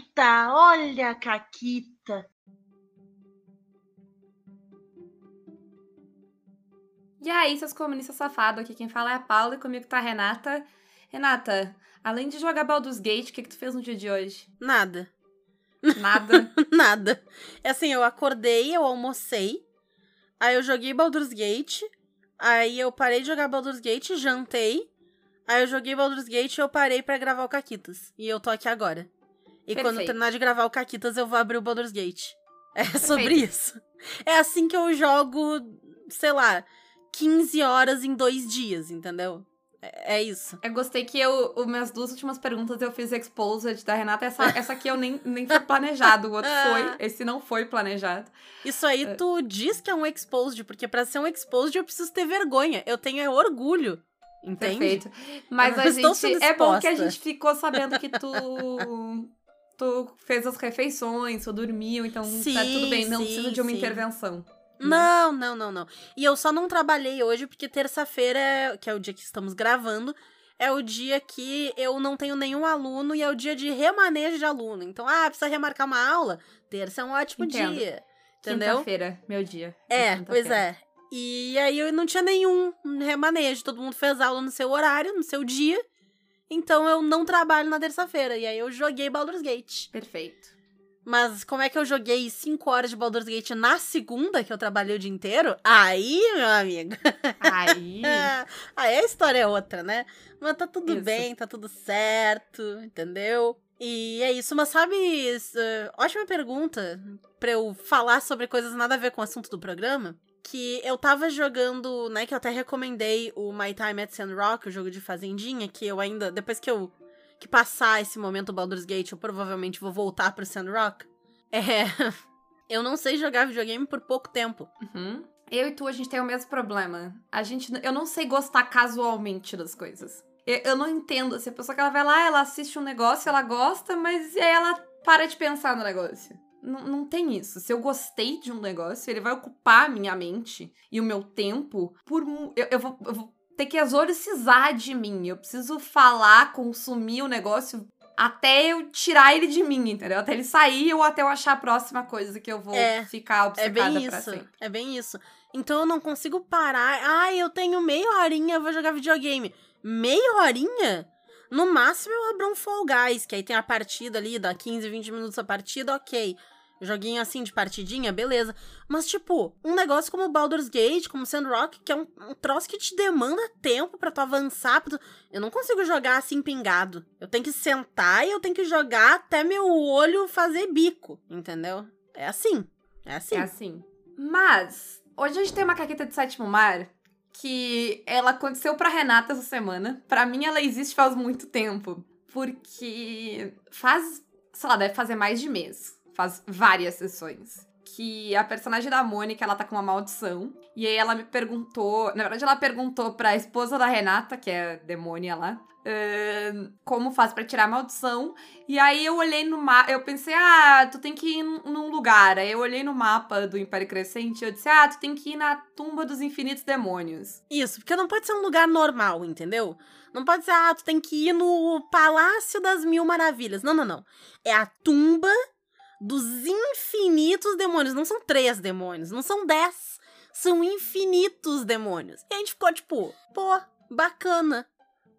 Caquita, olha a Caquita. E aí, seus comunistas safados, aqui quem fala é a Paula e comigo tá a Renata. Renata, além de jogar Baldur's Gate, o que, que tu fez no dia de hoje? Nada. Nada? Nada. É assim, eu acordei, eu almocei, aí eu joguei Baldur's Gate, aí eu parei de jogar Baldur's Gate, jantei, aí eu joguei Baldur's Gate e eu parei para gravar o Caquitas. E eu tô aqui agora. E Perfeito. quando terminar de gravar o Caquitas, eu vou abrir o Baldur's Gate. É sobre isso. É assim que eu jogo, sei lá, 15 horas em dois dias, entendeu? É, é isso. Eu gostei que eu, as minhas duas últimas perguntas eu fiz exposed da Renata. Essa, essa aqui eu nem, nem foi planejado, o outro foi. Esse não foi planejado. Isso aí tu diz que é um exposed, porque pra ser um exposed eu preciso ter vergonha. Eu tenho é orgulho. Entende? Perfeito. Mas a gente. É bom que a gente ficou sabendo que tu. Tu fez as refeições, tu dormiu, então tá Sim, tudo bem, não sim, precisa de uma sim. intervenção. Não, não, não, não. E eu só não trabalhei hoje porque terça-feira, que é o dia que estamos gravando, é o dia que eu não tenho nenhum aluno e é o dia de remanejo de aluno. Então, ah, precisa remarcar uma aula? Terça é um ótimo Entendo. dia. Entendeu? Quinta-feira, meu dia. É, pois é. E aí eu não tinha nenhum remanejo. Todo mundo fez aula no seu horário, no seu dia. Então eu não trabalho na terça-feira. E aí eu joguei Baldur's Gate. Perfeito. Mas como é que eu joguei 5 horas de Baldur's Gate na segunda, que eu trabalhei o dia inteiro? Aí, meu amigo. Aí. Aí a história é outra, né? Mas tá tudo Isso. bem, tá tudo certo, entendeu? E é isso, mas sabe, ótima pergunta pra eu falar sobre coisas nada a ver com o assunto do programa. Que eu tava jogando, né? Que eu até recomendei o My Time at Sandrock, o jogo de fazendinha, que eu ainda, depois que eu que passar esse momento Baldur's Gate, eu provavelmente vou voltar pro Sandrock. É. Eu não sei jogar videogame por pouco tempo. Uhum. Eu e tu, a gente tem o mesmo problema. A gente, eu não sei gostar casualmente das coisas. Eu, eu não entendo. Se a pessoa que ela vai lá, ela assiste um negócio, ela gosta, mas aí ela para de pensar no negócio. Não, não tem isso. Se eu gostei de um negócio, ele vai ocupar a minha mente e o meu tempo por. Eu, eu vou, eu vou ter que exorcizar de mim. Eu preciso falar, consumir o negócio até eu tirar ele de mim, entendeu? Até ele sair ou até eu achar a próxima coisa que eu vou É, ficar É obcecada bem pra isso. sempre. É bem isso. Então eu não consigo parar. Ai, eu tenho meia horinha, eu vou jogar videogame. Meia horinha? No máximo eu abro um Fall Guys, que aí tem a partida ali, dá 15, 20 minutos a partida, ok. Joguinho assim de partidinha, beleza. Mas, tipo, um negócio como Baldur's Gate, como Sandrock, que é um, um troço que te demanda tempo pra tu avançar. pra tu- Eu não consigo jogar assim pingado. Eu tenho que sentar e eu tenho que jogar até meu olho fazer bico, entendeu? É assim. É assim. É assim. Mas, hoje a gente tem uma caqueta de sétimo mar que ela aconteceu pra Renata essa semana. Pra mim, ela existe faz muito tempo. Porque faz, sei lá, deve fazer mais de mês. Faz várias sessões. Que a personagem da Mônica, ela tá com uma maldição. E aí ela me perguntou. Na verdade, ela perguntou pra esposa da Renata, que é demônia lá. ahn, como faz pra tirar a maldição. E aí eu olhei no mapa, eu pensei, ah, tu tem que ir num lugar. Aí eu olhei no mapa do Império Crescente e eu disse, ah, tu tem que ir na tumba dos infinitos demônios. Isso, porque não pode ser um lugar normal, entendeu? Não pode ser, ah, tu tem que ir no Palácio das Mil Maravilhas. Não, não, não. É a tumba dos infinitos demônios. Não são três demônios, não são dez. São infinitos demônios. E a gente ficou tipo, pô, bacana.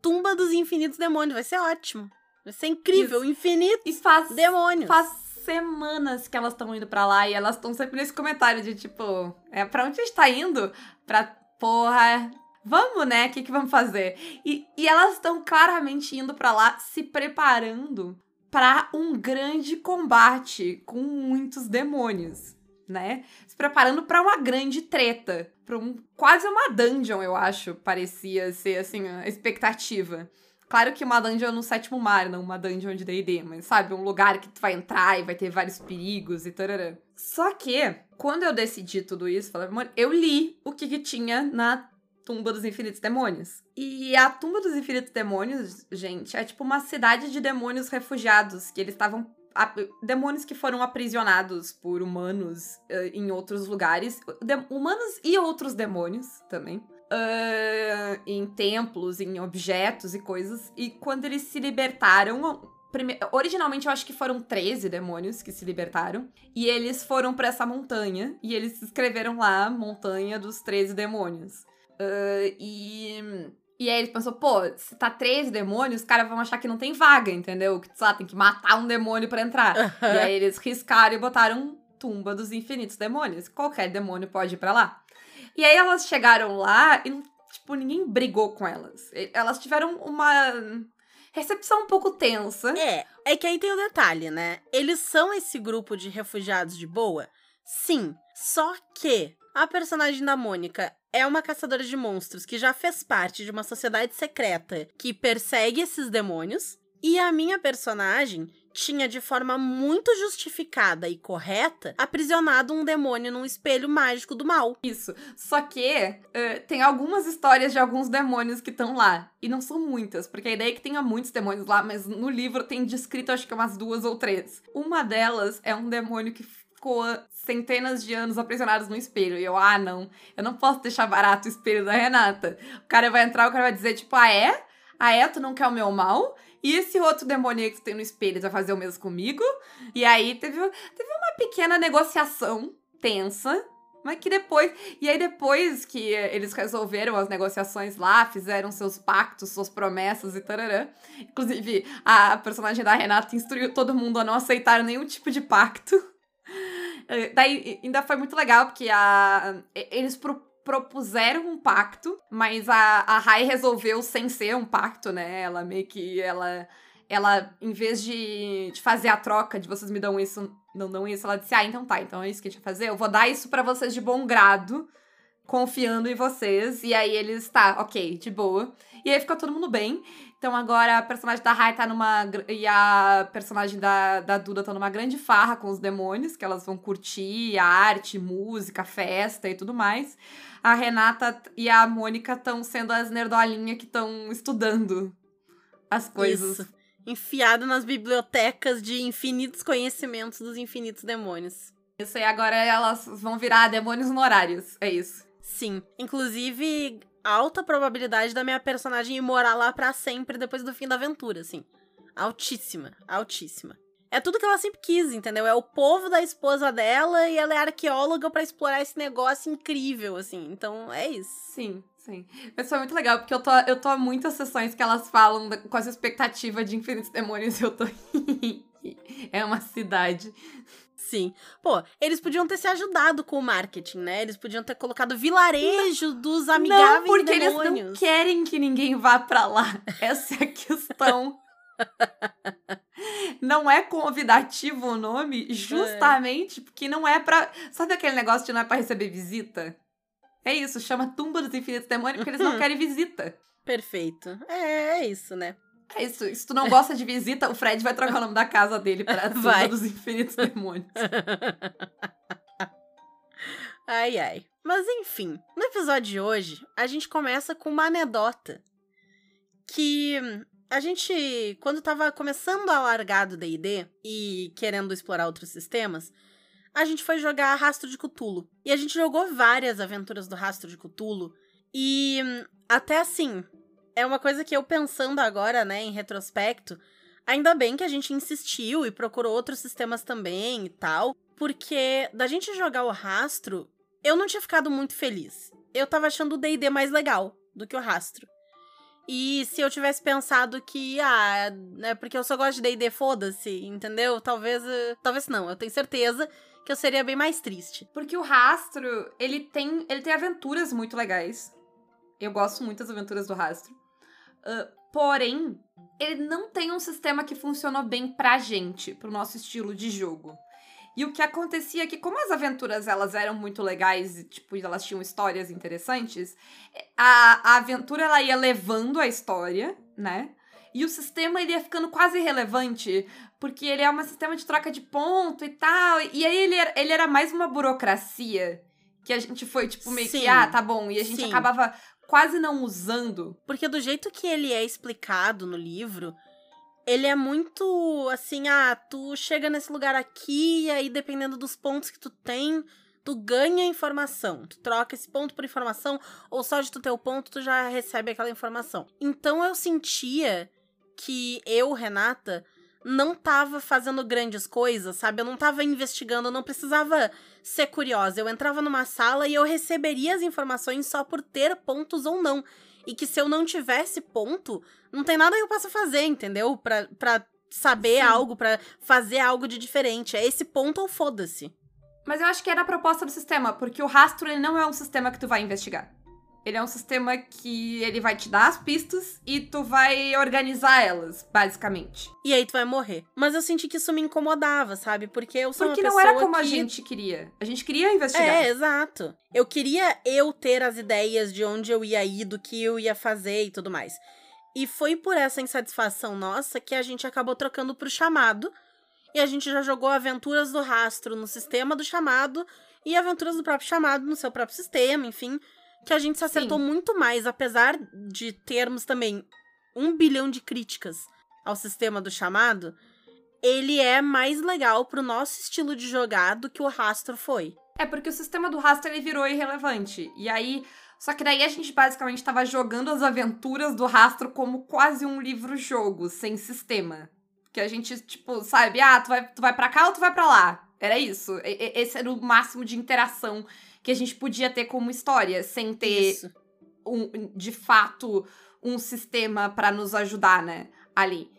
Tumba dos infinitos demônios, vai ser ótimo. Vai ser incrível, infinitos E faz, demônios. faz semanas que elas estão indo pra lá e elas estão sempre nesse comentário de tipo, é, pra onde a gente tá indo? Pra porra. Vamos, né? O que, que vamos fazer? E, e elas estão claramente indo pra lá se preparando pra um grande combate com muitos demônios, né? Se preparando pra uma grande treta, pra um quase uma dungeon, eu acho, parecia ser assim a expectativa. Claro que uma dungeon no sétimo mar, não uma dungeon de D&D, mas sabe, um lugar que tu vai entrar e vai ter vários perigos e tarará. Só que, quando eu decidi tudo isso, falei, eu li o que, que tinha na Tumba dos Infinitos Demônios. E a Tumba dos Infinitos Demônios, gente, é tipo uma cidade de demônios refugiados, que eles estavam demônios que foram aprisionados por humanos eh, em outros lugares, humanos e outros demônios também ah, em templos, em objetos e coisas. E quando eles se libertaram, Prime... Originalmente eu acho que foram 13 demônios que se libertaram. E eles foram para essa montanha. E eles escreveram lá Montanha dos 13 Demônios. Uh, e. E aí eles pensou, pô, se tá 13 demônios, os caras vão achar que não tem vaga, entendeu? Que, sei lá, tem que matar um demônio para entrar. e aí eles riscaram e botaram tumba dos infinitos demônios. Qualquer demônio pode ir pra lá. E aí elas chegaram lá e, tipo, ninguém brigou com elas. Elas tiveram uma recepção um pouco tensa. É, é que aí tem o detalhe, né? Eles são esse grupo de refugiados de boa? Sim. Só que a personagem da Mônica é uma caçadora de monstros que já fez parte de uma sociedade secreta que persegue esses demônios. E a minha personagem tinha de forma muito justificada e correta aprisionado um demônio num espelho mágico do mal. Isso. Só que uh, tem algumas histórias de alguns demônios que estão lá. E não são muitas, porque a ideia é que tenha muitos demônios lá, mas no livro tem descrito acho que umas duas ou três. Uma delas é um demônio que ficou centenas de anos aprisionados no espelho. E eu, ah, não, eu não posso deixar barato o espelho da Renata. O cara vai entrar, o cara vai dizer, tipo, ah, é? Ah, é? Tu não quer o meu mal? E esse outro demônio que tem no espelho vai fazer o mesmo comigo. E aí teve, teve uma pequena negociação tensa. Mas que depois. E aí, depois que eles resolveram as negociações lá, fizeram seus pactos, suas promessas e tararã. Inclusive, a personagem da Renata instruiu todo mundo a não aceitar nenhum tipo de pacto. Daí ainda foi muito legal, porque a, eles pro, propuseram um pacto, mas a, a Rai resolveu sem ser um pacto, né? Ela meio que. Ela, ela em vez de, de fazer a troca de vocês me dão isso, não dão isso, ela disse: Ah, então tá, então é isso que a gente vai fazer. Eu vou dar isso para vocês de bom grado, confiando em vocês. E aí eles, tá, ok, de boa. E aí ficou todo mundo bem. Então agora a personagem da Rai tá numa. E a personagem da, da Duda tá numa grande farra com os demônios, que elas vão curtir arte, música, festa e tudo mais a Renata e a Mônica estão sendo as nerdolinhas que estão estudando as coisas. Isso. Enfiado nas bibliotecas de infinitos conhecimentos dos infinitos demônios. Isso aí, agora elas vão virar demônios honorários. É isso. Sim. Inclusive, alta probabilidade da minha personagem ir morar lá para sempre depois do fim da aventura, assim. Altíssima, altíssima. É tudo que ela sempre quis, entendeu? É o povo da esposa dela e ela é arqueóloga para explorar esse negócio incrível, assim. Então, é isso. Sim, sim. Mas foi muito legal, porque eu tô, eu tô há muitas sessões que elas falam com essa expectativa de infinitos demônios e eu tô. é uma cidade. Sim. Pô, eles podiam ter se ajudado com o marketing, né? Eles podiam ter colocado vilarejo não, dos amigáveis não, porque demônios. eles não querem que ninguém vá para lá. Essa é a questão. não é convidativo o nome, justamente é. porque não é pra. Sabe aquele negócio de não é pra receber visita? É isso, chama Tumba dos Infinitos Demônios porque eles não querem visita. Perfeito. É, é isso, né? É isso. Se tu não gosta de visita, o Fred vai trocar o nome da casa dele pra Tumba dos Infinitos Demônios. ai, ai. Mas enfim, no episódio de hoje, a gente começa com uma anedota que a gente, quando tava começando a largar do D&D e querendo explorar outros sistemas, a gente foi jogar Rastro de Cthulhu. E a gente jogou várias aventuras do Rastro de Cthulhu. E até assim, é uma coisa que eu pensando agora, né, em retrospecto, ainda bem que a gente insistiu e procurou outros sistemas também e tal, porque da gente jogar o Rastro, eu não tinha ficado muito feliz. Eu tava achando o D&D mais legal do que o Rastro. E se eu tivesse pensado que, ah, é porque eu só gosto de D&D, foda-se, entendeu? Talvez, uh, talvez não, eu tenho certeza que eu seria bem mais triste. Porque o Rastro, ele tem, ele tem aventuras muito legais. Eu gosto muito das aventuras do Rastro. Uh, porém, ele não tem um sistema que funcionou bem pra gente, pro nosso estilo de jogo. E o que acontecia é que, como as aventuras elas eram muito legais e, tipo, elas tinham histórias interessantes, a, a aventura ela ia levando a história, né? E o sistema ele ia ficando quase irrelevante, porque ele é um sistema de troca de ponto e tal. E aí ele era, ele era mais uma burocracia que a gente foi, tipo, meio sim, que, ah, tá bom. E a gente sim. acabava quase não usando. Porque do jeito que ele é explicado no livro, ele é muito assim, ah, tu chega nesse lugar aqui e aí dependendo dos pontos que tu tem, tu ganha informação. Tu troca esse ponto por informação ou só de tu ter o ponto tu já recebe aquela informação. Então eu sentia que eu, Renata, não tava fazendo grandes coisas, sabe? Eu não tava investigando, eu não precisava ser curiosa. Eu entrava numa sala e eu receberia as informações só por ter pontos ou não. E que se eu não tivesse ponto, não tem nada que eu possa fazer, entendeu? Pra, pra saber Sim. algo, pra fazer algo de diferente. É esse ponto ou foda-se. Mas eu acho que era a proposta do sistema, porque o rastro ele não é um sistema que tu vai investigar. Ele é um sistema que ele vai te dar as pistas e tu vai organizar elas, basicamente. E aí tu vai morrer. Mas eu senti que isso me incomodava, sabe? Porque eu sou Porque uma não pessoa era como a que... gente queria. A gente queria investigar. É, exato. Eu queria eu ter as ideias de onde eu ia ir, do que eu ia fazer e tudo mais. E foi por essa insatisfação nossa que a gente acabou trocando pro chamado. E a gente já jogou aventuras do rastro no sistema do chamado e aventuras do próprio chamado no seu próprio sistema, enfim. Que a gente se acertou Sim. muito mais, apesar de termos também um bilhão de críticas ao sistema do chamado. Ele é mais legal pro nosso estilo de jogar do que o rastro foi. É porque o sistema do rastro ele virou irrelevante. E aí. Só que daí a gente basicamente tava jogando as aventuras do rastro como quase um livro-jogo, sem sistema. Que a gente, tipo, sabe, ah, tu vai, tu vai pra cá ou tu vai pra lá. Era isso. E- Esse era o máximo de interação que a gente podia ter como história, sem ter Isso. um, de fato um sistema pra nos ajudar, né? Ali.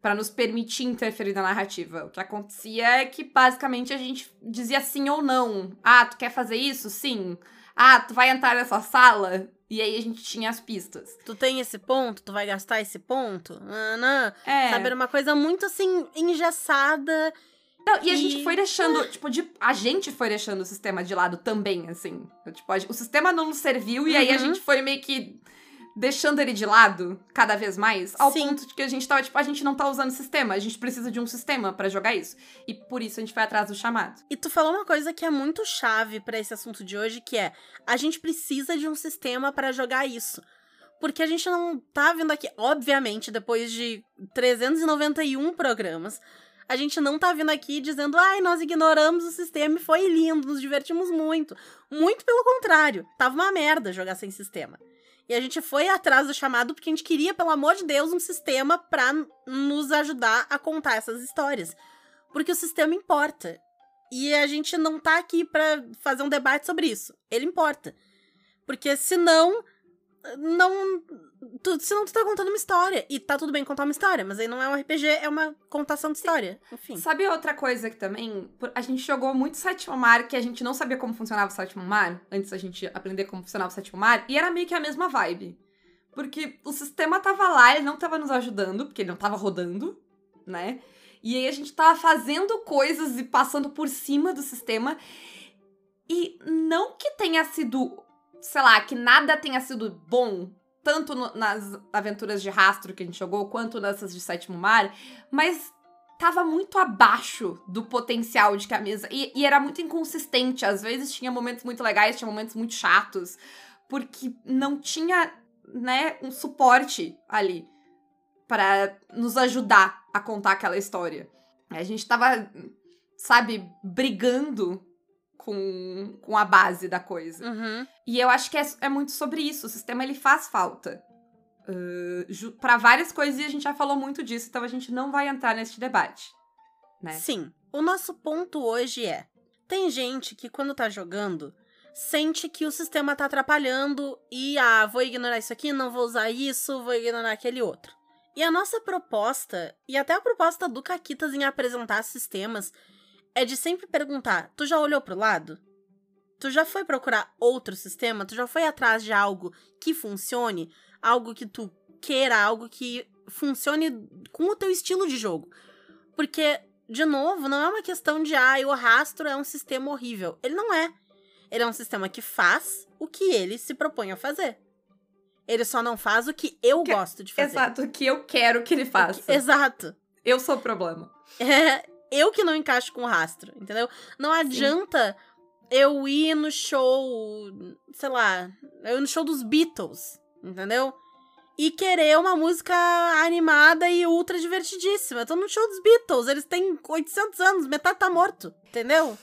Pra nos permitir interferir na narrativa. O que acontecia é que basicamente a gente dizia sim ou não. Ah, tu quer fazer isso? Sim. Ah, tu vai entrar nessa sala? E aí a gente tinha as pistas. Tu tem esse ponto, tu vai gastar esse ponto? Não. É. Sabe, era uma coisa muito assim, engessada. Não, e a gente foi deixando, tipo, de, a gente foi deixando o sistema de lado também, assim. Tipo, a- o sistema não nos serviu e aí a Uhum. gente foi meio que deixando ele de lado cada vez mais, ao Sim. ponto de que a gente tava, tipo, a gente não tá usando sistema, a gente precisa de um sistema pra jogar isso. E por isso a gente foi atrás do chamado. E tu falou uma coisa que é muito chave pra esse assunto de hoje, que é a gente precisa de um sistema pra jogar isso. Porque a gente não tá vindo aqui, obviamente, depois de 391 programas, a gente não tá vindo aqui dizendo, ai, nós ignoramos o sistema e foi lindo, nos divertimos muito. Muito pelo contrário, tava uma merda jogar sem sistema. E a gente foi atrás do chamado porque a gente queria, pelo amor de Deus, um sistema pra n- nos ajudar a contar essas histórias. Porque o sistema importa. E a gente não tá aqui pra fazer um debate sobre isso. Ele importa. Porque senão. Não. Tu, senão tu tá contando uma história. E tá tudo bem contar uma história, mas aí não é um RPG, é uma contação de história. Enfim. Sabe outra coisa que também, a gente jogou muito sétimo mar, que a gente não sabia como funcionava o sétimo mar, antes da gente aprender como funcionava o sétimo mar, e era meio que a mesma vibe. Porque o sistema tava lá, ele não tava nos ajudando, porque ele não tava rodando, né? E aí a gente tava fazendo coisas e passando por cima do sistema. E não que tenha sido, sei lá, que nada tenha sido bom, tanto no- nas aventuras de rastro que a gente jogou, quanto nessas de sétimo mar, mas tava muito abaixo do potencial de que a mesa. E, e era muito inconsistente. Às vezes tinha momentos muito legais, tinha momentos muito chatos, porque não tinha, né, um suporte ali para nos ajudar a contar aquela história. A gente tava, sabe, brigando com, com a base da coisa. Uhum. E eu acho que é, é muito sobre isso. O sistema ele faz falta. Uh, para várias coisas e a gente já falou muito disso, então a gente não vai entrar nesse debate. Né? Sim. O nosso ponto hoje é: tem gente que quando tá jogando sente que o sistema tá atrapalhando e ah, vou ignorar isso aqui, não vou usar isso, vou ignorar aquele outro. E a nossa proposta, e até a proposta do Caquitas em apresentar sistemas, é de sempre perguntar: tu já olhou pro lado? Tu já foi procurar outro sistema? Tu já foi atrás de algo que funcione? Algo que tu queira, algo que funcione com o teu estilo de jogo? Porque, de novo, não é uma questão de, ah, o rastro é um sistema horrível. Ele não é. Ele é um sistema que faz o que ele se propõe a fazer. Ele só não faz o que eu Que- gosto de fazer. Exato, o que eu quero que ele faça. Exato. Eu sou o problema. É eu que não encaixo com o rastro, entendeu? Não adianta eu ir no show, sei lá, eu ir no show dos Beatles, entendeu? E querer uma música animada e ultra divertidíssima. Eu tô no show dos Beatles, eles têm 800 anos, metade tá morto, entendeu?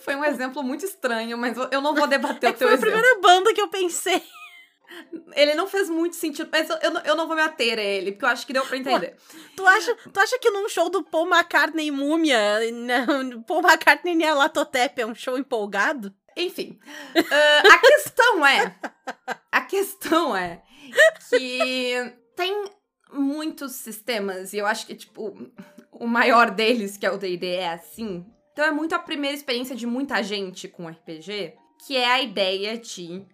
Foi um exemplo muito estranho, mas eu- não vou debater É o teu foi a exemplo. primeira banda que eu pensei. Ele não fez muito sentido, mas eu, eu, não- eu não vou me ater a ele, porque eu acho que deu pra entender. Tu acha, tu acha que num show do Paul McCartney Múmia, não, Paul McCartney nem a Latotep é um show empolgado? Enfim, ah, a questão é. A questão é que tem muitos sistemas, e eu acho que, tipo, o maior deles, que é o DD, é assim. Então é muito a primeira experiência de muita gente com RPG, que é a ideia de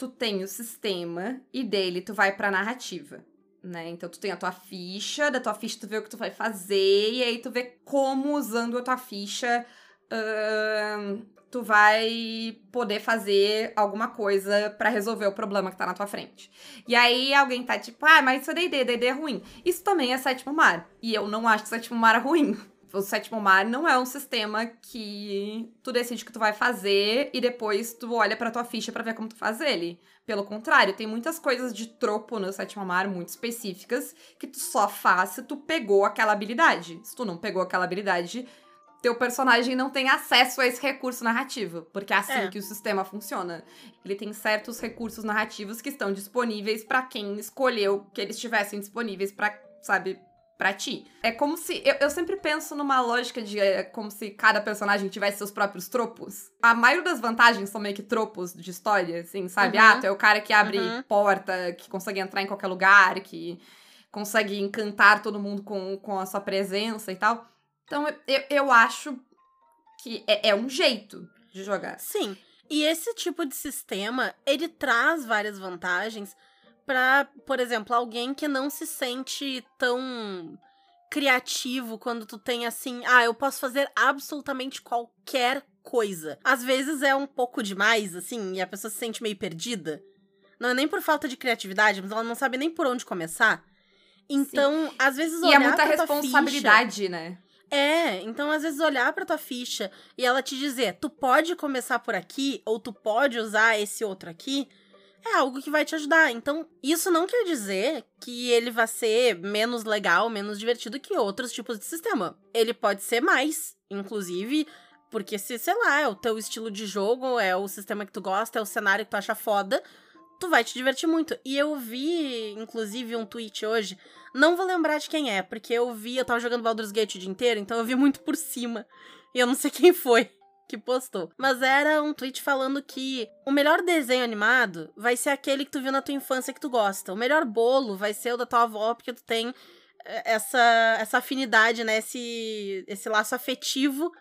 tu tem o sistema e dele tu vai pra narrativa. Né? Então tu tem a tua ficha, da tua ficha tu vê o que tu vai fazer, e aí tu vê como usando a tua ficha ahn, tu vai poder fazer alguma coisa pra resolver o problema que tá na tua frente. E aí alguém tá tipo, ah, mas isso é D&D, D&D é ruim. Isso também é sétimo mar. E eu não acho que sétimo mar é ruim. O sétimo mar não é um sistema que tu decide o que tu vai fazer e depois tu olha pra tua ficha pra ver como tu faz ele. Pelo contrário, tem muitas coisas de tropo no sétimo mar muito específicas que tu só faz se tu pegou aquela habilidade. Se tu não pegou aquela habilidade, teu personagem não tem acesso a esse recurso narrativo, porque é assim É. que o sistema funciona. Ele tem certos recursos narrativos que estão disponíveis pra quem escolheu que eles estivessem disponíveis pra, sabe, pra ti. É como se eu, eu sempre penso numa lógica de é, como se cada personagem tivesse seus próprios tropos. A maioria das vantagens são meio que tropos de história, assim, sabe? Uhum. Ah, tu é o cara que abre Uhum. porta, que consegue entrar em qualquer lugar, que consegue encantar todo mundo com, com a sua presença e tal. Então, eu, eu acho que é, é um jeito de jogar. Sim. E esse tipo de sistema, ele traz várias vantagens pra, por exemplo, alguém que não se sente tão criativo quando tu tem assim, ah, eu posso fazer absolutamente qualquer coisa. Às vezes é um pouco demais, assim, e a pessoa se sente meio perdida. Não é nem por falta de criatividade, mas ela não sabe nem por onde começar. Então, às vezes E é olhar muita pra tua ficha- responsabilidade, né? é, então às vezes olhar pra tua ficha e ela te dizer, tu pode começar por aqui ou tu pode usar esse outro aqui, é algo que vai te ajudar. Então, isso não quer dizer que ele vai ser menos legal, menos divertido que outros tipos de sistema. Ele pode ser mais, inclusive, porque se, sei lá, é o teu estilo de jogo, é o sistema que tu gosta, é o cenário que tu acha foda, tu vai te divertir muito. E eu vi, inclusive, um tweet hoje não vou lembrar de quem é, porque eu vi, eu tava jogando Baldur's Gate o dia inteiro, então eu vi muito por cima. E eu não sei quem foi que postou. Mas era um tweet falando que o melhor desenho animado vai ser aquele que tu viu na tua infância que tu gosta. O melhor bolo vai ser o da tua avó, porque tu tem eh, essa, essa afinidade, né? Esse, esse laço afetivo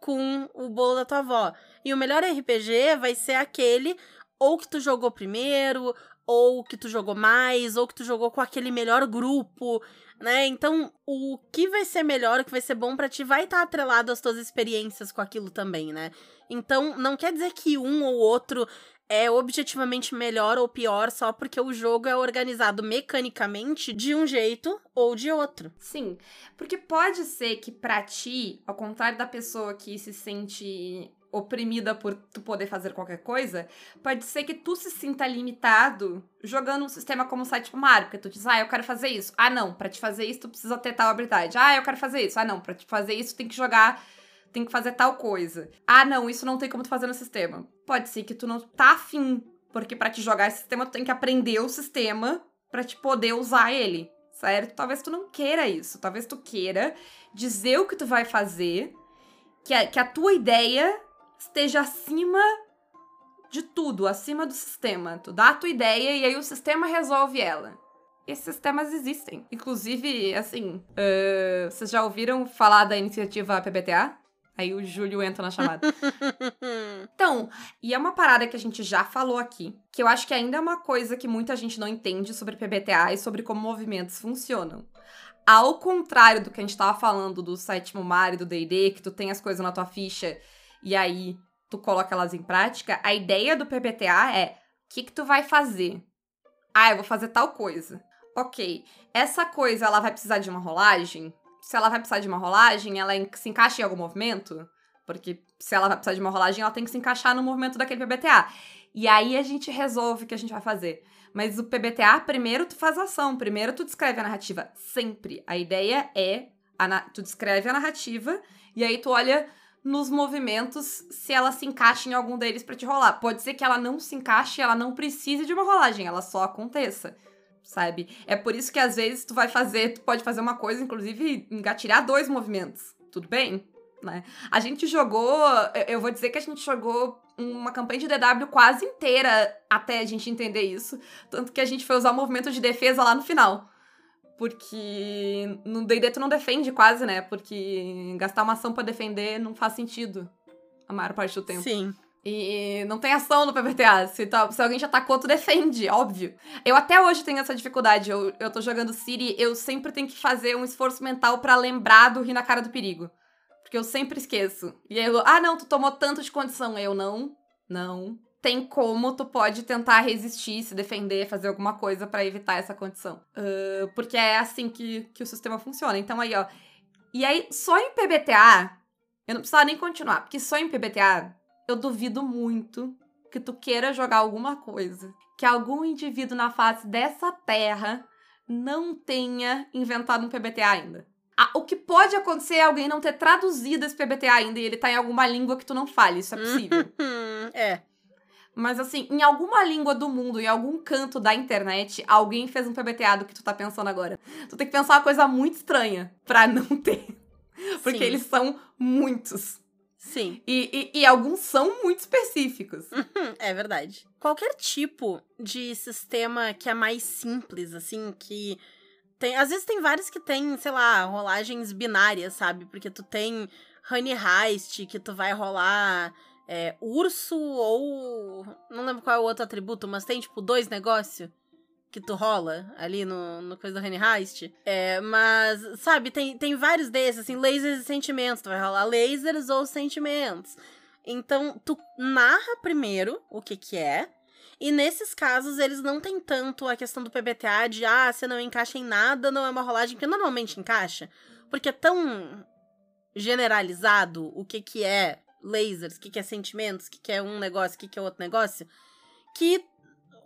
com o bolo da tua avó. E o melhor RPG vai ser aquele ou que tu jogou primeiro, ou que tu jogou mais, ou que tu jogou com aquele melhor grupo, né? Então, o que vai ser melhor, o que vai ser bom pra ti, vai estar atrelado às tuas experiências com aquilo também, né? Então, não quer dizer que um ou outro é objetivamente melhor ou pior só porque o jogo é organizado mecanicamente de um jeito ou de outro. Sim, porque pode ser que pra ti, ao contrário da pessoa que se sente oprimida por tu poder fazer qualquer coisa, pode ser que tu se sinta limitado jogando um sistema como o Sétimo Mario, porque tu diz, ah, eu quero fazer isso. Ah, não, pra te fazer isso tu precisa ter tal habilidade. Ah, eu quero fazer isso. Ah, não, pra te fazer isso tem que jogar, tem que fazer tal coisa. Ah, não, isso não tem como tu fazer no sistema. Pode ser que tu não tá afim, porque pra te jogar esse sistema tu tem que aprender o sistema pra te poder usar ele, certo? Talvez tu não queira isso, talvez tu queira dizer o que tu vai fazer, que a, que a tua ideia esteja acima de tudo, acima do sistema. Tu dá a tua ideia e aí o sistema resolve ela. Esses sistemas existem. Inclusive, assim, ah, vocês já ouviram falar da iniciativa PBTA? Aí o Júlio entra na chamada. Então, e é uma parada que a gente já falou aqui, que eu acho que ainda é uma coisa que muita gente não entende sobre PBTA e sobre como movimentos funcionam. Ao contrário do que a gente tava falando do sétimo mar e do D&D, que tu tem as coisas na tua ficha e aí tu coloca elas em prática, a ideia do PBTA é, o que que tu vai fazer? Ah, eu vou fazer tal coisa. Ok, essa coisa ela vai precisar de uma rolagem? Se ela vai precisar de uma rolagem, ela se encaixa em algum movimento? Porque se ela vai precisar de uma rolagem, ela tem que se encaixar no movimento daquele PBTA. E aí a gente resolve o que a gente vai fazer. Mas o PBTA, primeiro tu faz ação, primeiro tu descreve a narrativa. Sempre. A ideia é, a tu descreve a narrativa, e aí tu olha nos movimentos se ela se encaixa em algum deles para te rolar. Pode ser que ela não se encaixe, ela não precise de uma rolagem, ela só aconteça. Sabe? É por isso que às vezes tu vai fazer, tu pode fazer uma coisa, inclusive engatilhar dois movimentos. Tudo bem? Né? A gente jogou, eu vou dizer que a gente jogou uma campanha de DW quase inteira até a gente entender isso. Tanto que a gente foi usar o movimento de defesa lá no final. Porque no D&D tu não defende quase, né? Porque gastar uma ação para defender não faz sentido a maior parte do tempo. Sim. E não tem ação no PBTA. Se, tá, se alguém te atacou, tu defende, óbvio. Eu até hoje tenho essa dificuldade. Eu, eu tô jogando Siri, eu sempre tenho que fazer um esforço mental para lembrar do rir na cara do perigo. Porque eu sempre esqueço. E aí eu, ah, não, tu tomou tanto de condição. Eu não, não. Tem como tu pode tentar resistir, se defender, fazer alguma coisa para evitar essa condição. Uh, porque é assim que, que o sistema funciona. Então aí, ó. E aí, só em PBTA, eu não precisava nem continuar, porque só em PBTA, eu duvido muito que tu queira jogar alguma coisa que algum indivíduo na face dessa terra não tenha inventado um PBTA ainda. Ah, o que pode acontecer é alguém não ter traduzido esse PBTA ainda e ele tá em alguma língua que tu não fale. Isso é possível. é. Mas assim, em alguma língua do mundo, em algum canto da internet, alguém fez um PBTA do que tu tá pensando agora. Tu tem que pensar uma coisa muito estranha pra não ter. Porque Sim. eles são muitos. Sim. E, e, e alguns são muito específicos. Hum, é verdade. Qualquer tipo de sistema que é mais simples, assim, que tem, às vezes tem vários que tem, sei lá, rolagens binárias, sabe? Porque tu tem Honey Heist, que tu vai rolar é, urso ou. Não lembro qual é o outro atributo, mas tem, tipo, dois negócios que tu rola ali no, no coisa do Honey Heist. É, mas, sabe, tem, tem vários desses, assim, lasers e sentimentos. Tu vai rolar lasers ou sentimentos. Então, tu narra primeiro o que que é. E nesses casos, eles não tem tanto a questão do PBTA de, ah, você não encaixa em nada, não é uma rolagem, porque normalmente encaixa. Porque é tão generalizado o que que é lasers, o que que é sentimentos, o que que é um negócio, o que que é outro negócio, que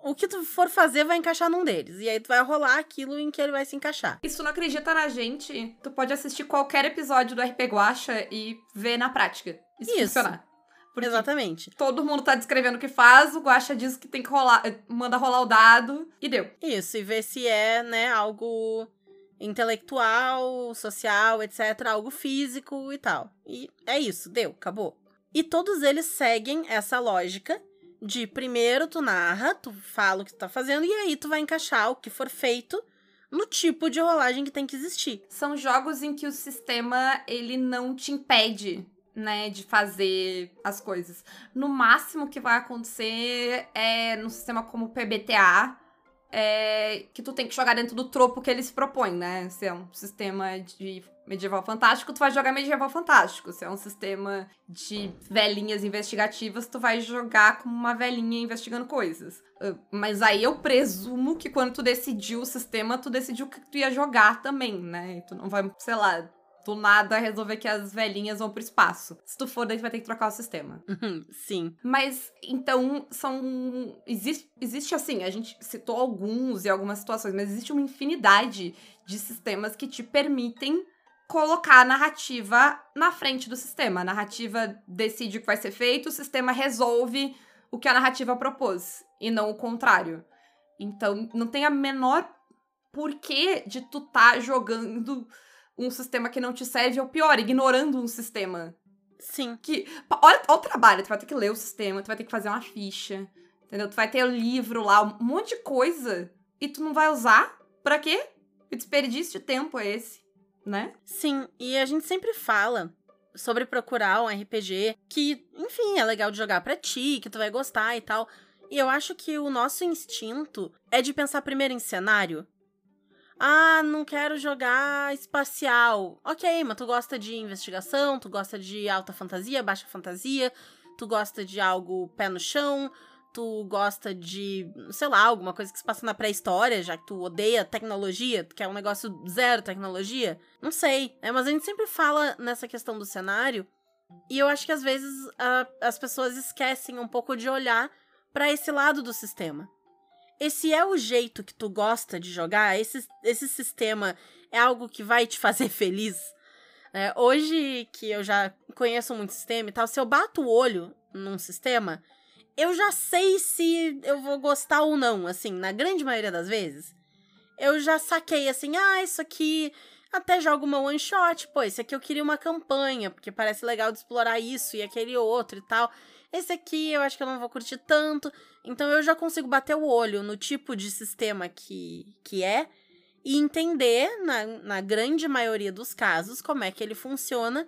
o que tu for fazer vai encaixar num deles. E aí tu vai rolar aquilo em que ele vai se encaixar. E se tu não acredita na gente, tu pode assistir qualquer episódio do RP Guacha e ver na prática. Isso, Isso. funcionar. Porque Exatamente. todo mundo tá descrevendo o que faz, o Guacha diz que tem que rolar, manda rolar o dado e deu. Isso, e ver se é, né, algo intelectual, social, etc, algo físico e tal. E é isso, deu, acabou. E todos eles seguem essa lógica de primeiro tu narra, tu fala o que tu tá fazendo e aí tu vai encaixar o que for feito no tipo de rolagem que tem que existir. São jogos em que o sistema ele não te impede, né, de fazer as coisas. No máximo que vai acontecer é no sistema como PBTA, é que tu tem que jogar dentro do tropo que ele se propõe, né? Se é um sistema de medieval fantástico, tu vai jogar medieval fantástico. Se é um sistema de velhinhas investigativas, tu vai jogar como uma velhinha investigando coisas. Uh, Mas aí eu presumo que quando tu decidiu o sistema, tu decidiu que tu ia jogar também, né? Tu não vai, sei lá, do nada resolver que as velhinhas vão pro espaço. Se tu for, daí tu vai ter que trocar o sistema. Sim. Mas, então, são. Existe, existe assim, a gente citou alguns e algumas situações, mas existe uma infinidade de sistemas que te permitem colocar a narrativa na frente do sistema. A narrativa decide o que vai ser feito, o sistema resolve o que a narrativa propôs, e não o contrário. Então, não tem a menor porquê de tu tá jogando um sistema que não te serve, ou pior, ignorando um sistema Sim. que. Olha, olha o trabalho, tu vai ter que ler o sistema, tu vai ter que fazer uma ficha, entendeu? Tu vai ter o livro lá, um monte de coisa, e tu não vai usar? Pra quê? Que desperdício de tempo é esse, né? Sim, e a gente sempre fala sobre procurar um RPG que, enfim, é legal de jogar pra ti, que tu vai gostar e tal. E eu acho que o nosso instinto é de pensar primeiro em cenário. Ah, não quero jogar espacial. Ok, mas tu gosta de investigação, tu gosta de alta fantasia, baixa fantasia, tu gosta de algo pé no chão, tu gosta de, sei lá, alguma coisa que se passa na pré-história, já que tu odeia tecnologia, tu quer um negócio zero tecnologia. Não sei, né? Mas a gente sempre fala nessa questão do cenário, e eu acho que às vezes a- as pessoas esquecem um pouco de olhar pra esse lado do sistema. Esse é o jeito que tu gosta de jogar? Esse, esse sistema é algo que vai te fazer feliz? É, hoje que eu já conheço muito sistema e tal, se eu bato o olho num sistema, eu já sei se eu vou gostar ou não, assim, na grande maioria das vezes. Eu já saquei assim, ah, isso aqui até jogo uma one shot, pô, esse aqui eu queria uma campanha, porque parece legal de explorar isso e aquele outro e tal. Esse aqui eu acho que eu não vou curtir tanto. Então eu já consigo bater o olho no tipo de sistema que, que é e entender, na, na grande maioria dos casos, como é que ele funciona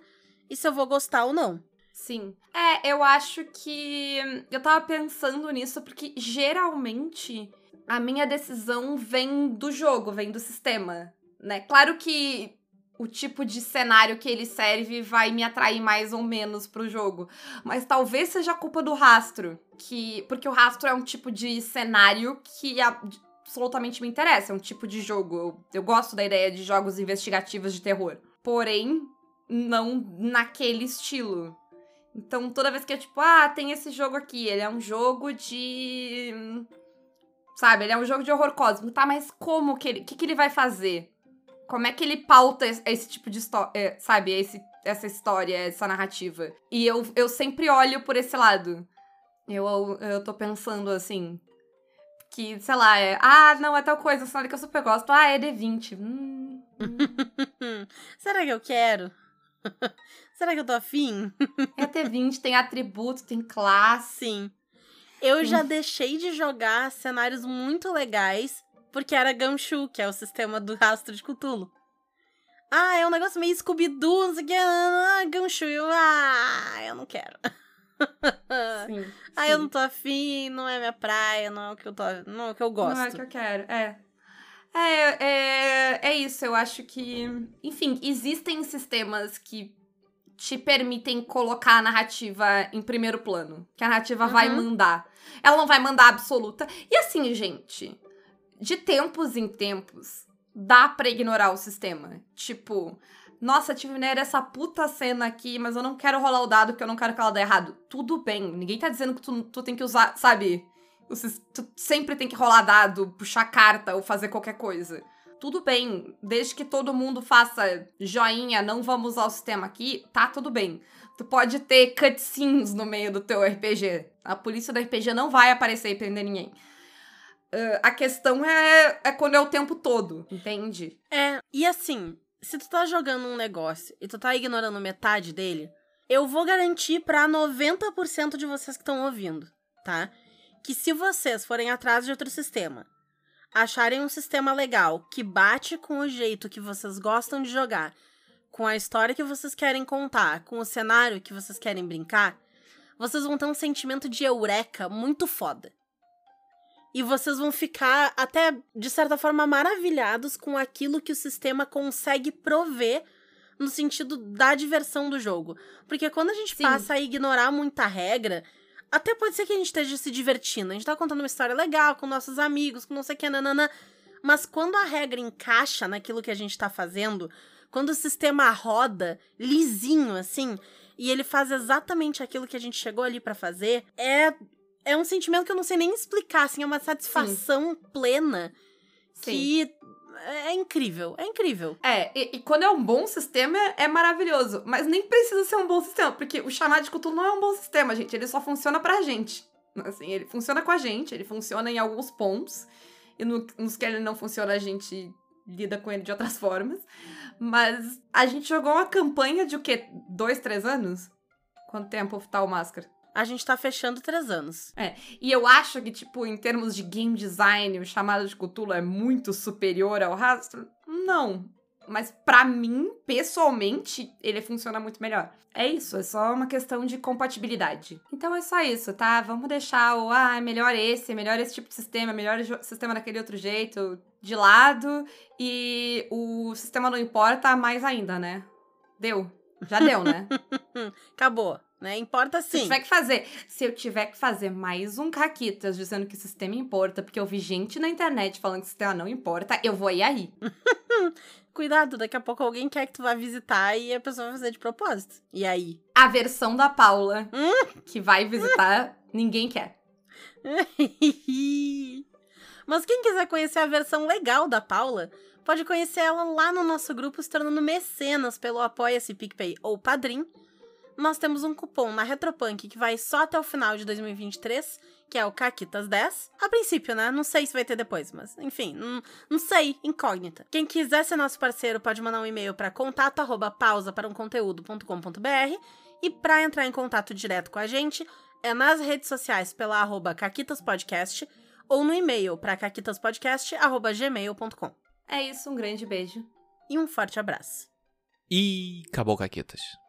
e se eu vou gostar ou não. Sim. É, eu acho que. Eu tava pensando nisso porque geralmente a minha decisão vem do jogo, vem do sistema, né? Claro que o tipo de cenário que ele serve vai me atrair mais ou menos pro jogo. Mas talvez seja culpa do rastro, que porque o rastro é um tipo de cenário que absolutamente me interessa, é um tipo de jogo. Eu, eu gosto da ideia de jogos investigativos de terror. Porém, não naquele estilo. Então, toda vez que é tipo, ah, tem esse jogo aqui, ele é um jogo de. Sabe, ele é um jogo de horror cósmico. Tá, mas como que ele. O que, que ele vai fazer? Como é que ele pauta esse tipo de história, é, sabe? Esse, essa história, essa narrativa. E eu, eu sempre olho por esse lado. Eu, eu tô pensando assim. Que, sei lá, é. Ah, não, é tal coisa, cenário que eu super gosto. Ah, é D20. Hum, hum. Será que eu quero? Será que eu tô afim? é T20, tem atributo, tem classe. Sim. Eu já deixei de jogar cenários muito legais porque era Gumshoe, que é o sistema do rastro de Cthulhu. Ah, é um negócio meio Scooby-Doo, não sei o que. Ah, Gumshoe. Ah, eu não quero. Sim, ah, sim. eu não tô afim, não é minha praia, não é o que eu tô, não é o que eu gosto. Não é o que eu quero, é. É, é, é isso, eu acho que. Enfim, existem sistemas que te permitem colocar a narrativa em primeiro plano. Que a narrativa uhum. vai mandar. Ela não vai mandar absoluta. E assim, gente, de tempos em tempos, dá pra ignorar o sistema. Tipo, nossa, tive nera essa puta cena aqui, mas eu não quero rolar o dado porque eu não quero que ela dê errado. Tudo bem, ninguém tá dizendo que tu, tu tem que usar, sabe? Tu sempre tem que rolar dado, puxar carta ou fazer qualquer coisa. Tudo bem, desde que todo mundo faça joinha, não vamos usar o sistema aqui, tá tudo bem. Tu pode ter cutscenes no meio do teu RPG. A polícia do RPG não vai aparecer e prender ninguém. Uh, a questão é, é quando é o tempo todo, entende? É, e assim, se tu tá jogando um negócio e tu tá ignorando metade dele, eu vou garantir pra 90% de vocês que estão ouvindo, tá? Que se vocês forem atrás de outro sistema, acharem um sistema legal que bate com o jeito que vocês gostam de jogar, com a história que vocês querem contar, com o cenário que vocês querem brincar, vocês vão ter um sentimento de eureka muito foda. E vocês vão ficar até, de certa forma, maravilhados com aquilo que o sistema consegue prover no sentido da diversão do jogo. Porque quando a gente Sim. passa a ignorar muita regra, até pode ser que a gente esteja se divertindo. A gente tá contando uma história legal com nossos amigos, com não sei o que, nanana. Mas quando a regra encaixa naquilo que a gente tá fazendo, quando o sistema roda lisinho assim, e ele faz exatamente aquilo que a gente chegou ali para fazer, é é um sentimento que eu não sei nem explicar, assim, é uma satisfação Sim. plena Sim. que é incrível, é incrível. É, e, e, quando é um bom sistema, é, maravilhoso. Mas nem precisa ser um bom sistema, porque o chamado de Cthulhu não é um bom sistema, gente. Ele só funciona pra gente. Assim, ele funciona com a gente, ele funciona em alguns pontos. E no, nos que ele não funciona, a gente lida com ele de outras formas. Mas a gente jogou uma campanha de o quê? Dois, três anos? Quanto tempo tá o Máscara? A gente tá fechando três anos. É, e eu acho que, tipo, em termos de game design, o chamado de Cthulhu é muito superior ao rastro? Não. Mas para mim, pessoalmente, ele funciona muito melhor. É isso, é só uma questão de compatibilidade. Então é só isso, tá? Vamos deixar o, ah, é melhor esse, é melhor esse tipo de sistema, é melhor sistema daquele outro jeito de lado. E o sistema não importa mais ainda, né? Deu. Já deu, né? Acabou né? Importa sim. Se tiver que fazer, se eu tiver que fazer mais um caquitas dizendo que o sistema importa, porque eu vi gente na internet falando que o sistema não importa, eu vou ir aí. Cuidado, daqui a pouco alguém quer que tu vá visitar e a pessoa vai fazer de propósito. E aí? A versão da Paula hum? que vai visitar, ninguém quer. Mas quem quiser conhecer a versão legal da Paula, pode conhecer ela lá no nosso grupo, se tornando mecenas pelo Apoia-se PicPay ou Padrim. Nós temos um cupom na Retropunk que vai só até o final de 2023, que é o Caquitas10. A princípio, né? Não sei se vai ter depois, mas enfim, não, não sei, incógnita. Quem quiser ser nosso parceiro pode mandar um e-mail para contato arroba pausa para um conteúdo.com.br e para entrar em contato direto com a gente é nas redes sociais pela arroba caquitaspodcast ou no e-mail para caquitaspodcast.gmail.com. É isso, um grande beijo. E um forte abraço. E acabou, Caquetas.